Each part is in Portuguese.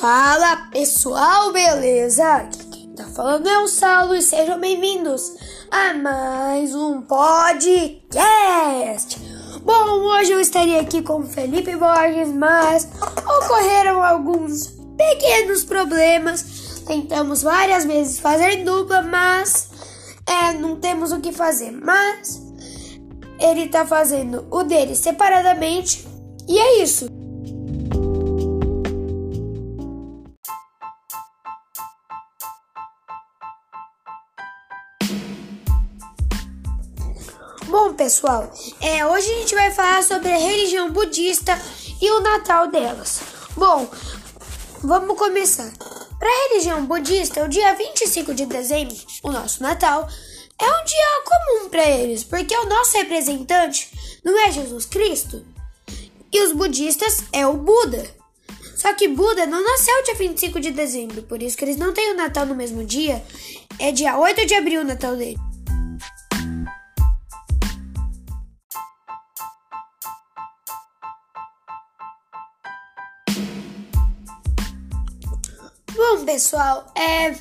Fala pessoal, beleza? Quem tá falando é o Saulo e sejam bem-vindos a mais um podcast. Bom, hoje eu estaria aqui com Felipe Borges, mas ocorreram alguns pequenos problemas. Tentamos várias vezes fazer dupla, mas é, não temos o que fazer. Mas ele tá fazendo o dele separadamente e é isso. Bom, pessoal, é, hoje a gente vai falar sobre a religião budista e o Natal delas. Bom, vamos começar. Para a religião budista, o dia 25 de dezembro, o nosso Natal, é um dia comum para eles, porque o nosso representante não é Jesus Cristo. E os budistas é o Buda. Só que Buda não nasceu dia 25 de dezembro, por isso que eles não têm o Natal no mesmo dia. É dia 8 de abril o Natal dele. Bom, pessoal, é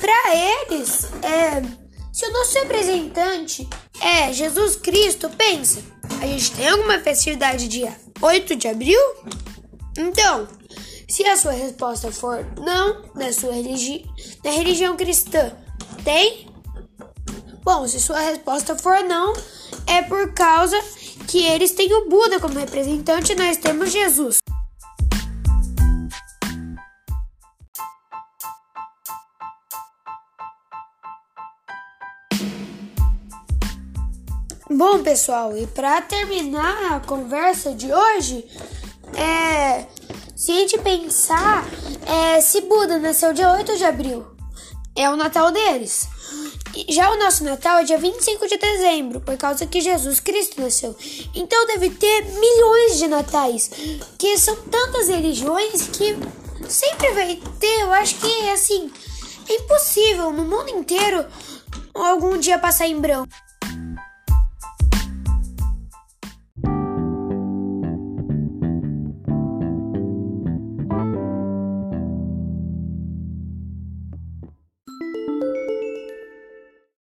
para eles, é se o nosso representante é Jesus Cristo, pensa, a gente tem alguma festividade dia 8 de abril? Então, se a sua resposta for não, na sua religi na religião cristã, tem? Bom, se sua resposta for não, é por causa que eles têm o Buda como representante e nós temos Jesus. Bom, pessoal, e para terminar a conversa de hoje, é, se a gente pensar, é, se Buda nasceu dia 8 de abril, é o Natal deles. Já o nosso Natal é dia 25 de dezembro, por causa que Jesus Cristo nasceu. Então deve ter milhões de natais, que são tantas religiões que sempre vai ter, eu acho que assim, é impossível no mundo inteiro algum dia passar em branco.